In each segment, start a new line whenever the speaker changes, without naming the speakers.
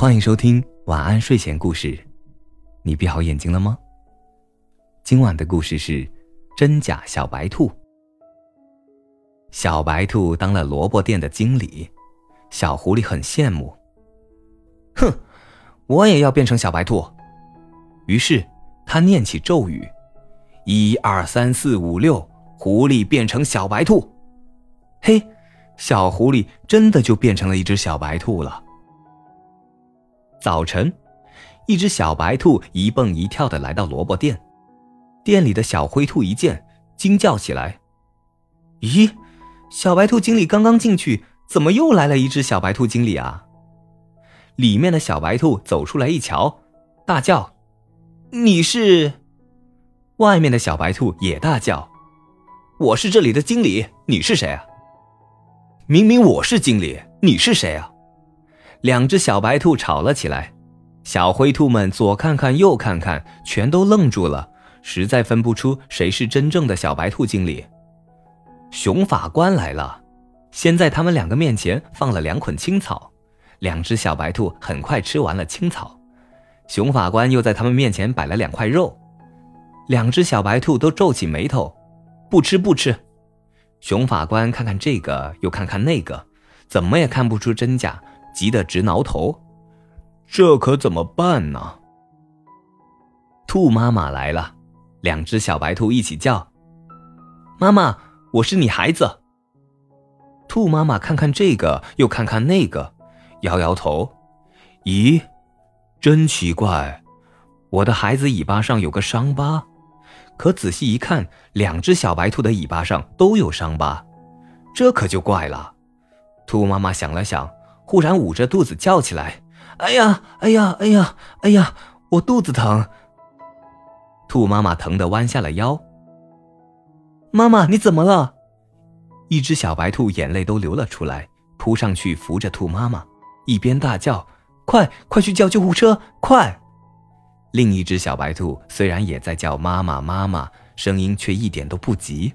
欢迎收听晚安睡前故事。你闭好眼睛了吗？今晚的故事是真假小白兔。小白兔当了萝卜店的经理，小狐狸很羡慕。哼，我也要变成小白兔。于是他念起咒语：一二三四五六，狐狸变成小白兔。嘿，小狐狸真的就变成了一只小白兔了。早晨，一只小白兔一蹦一跳的来到萝卜店，店里的小灰兔一见，惊叫起来：“咦，小白兔经理刚刚进去，怎么又来了一只小白兔经理啊？”里面的小白兔走出来一瞧，大叫：“你是？”外面的小白兔也大叫：“我是这里的经理，你是谁啊？”明明我是经理，你是谁啊？两只小白兔吵了起来，小灰兔们左看看右看看，全都愣住了，实在分不出谁是真正的小白兔经理。熊法官来了，先在他们两个面前放了两捆青草，两只小白兔很快吃完了青草。熊法官又在他们面前摆了两块肉，两只小白兔都皱起眉头，不吃不吃。熊法官看看这个，又看看那个，怎么也看不出真假。急得直挠头，这可怎么办呢？兔妈妈来了，两只小白兔一起叫：“妈妈，我是你孩子。”兔妈妈看看这个，又看看那个，摇摇头：“咦，真奇怪，我的孩子尾巴上有个伤疤，可仔细一看，两只小白兔的尾巴上都有伤疤，这可就怪了。”兔妈妈想了想。忽然捂着肚子叫起来：“哎呀，哎呀，哎呀，哎呀，我肚子疼！”兔妈妈疼得弯下了腰。妈妈，你怎么了？一只小白兔眼泪都流了出来，扑上去扶着兔妈妈，一边大叫：“快，快去叫救护车！快！”另一只小白兔虽然也在叫妈妈妈妈，声音却一点都不急。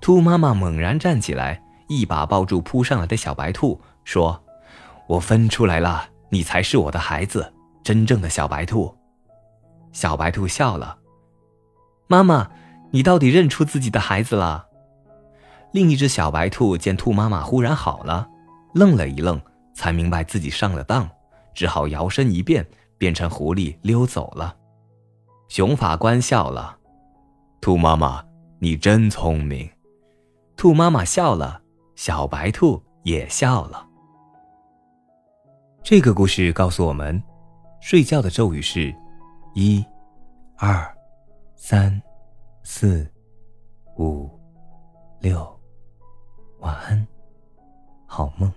兔妈妈猛然站起来，一把抱住扑上来的小白兔，说。我分出来了，你才是我的孩子，真正的小白兔。小白兔笑了。妈妈，你到底认出自己的孩子了？另一只小白兔见兔妈妈忽然好了，愣了一愣，才明白自己上了当，只好摇身一变，变成狐狸溜走了。熊法官笑了。兔妈妈，你真聪明。兔妈妈笑了，小白兔也笑了。这个故事告诉我们，睡觉的咒语是：一、二、三、四、五、六。晚安，好梦。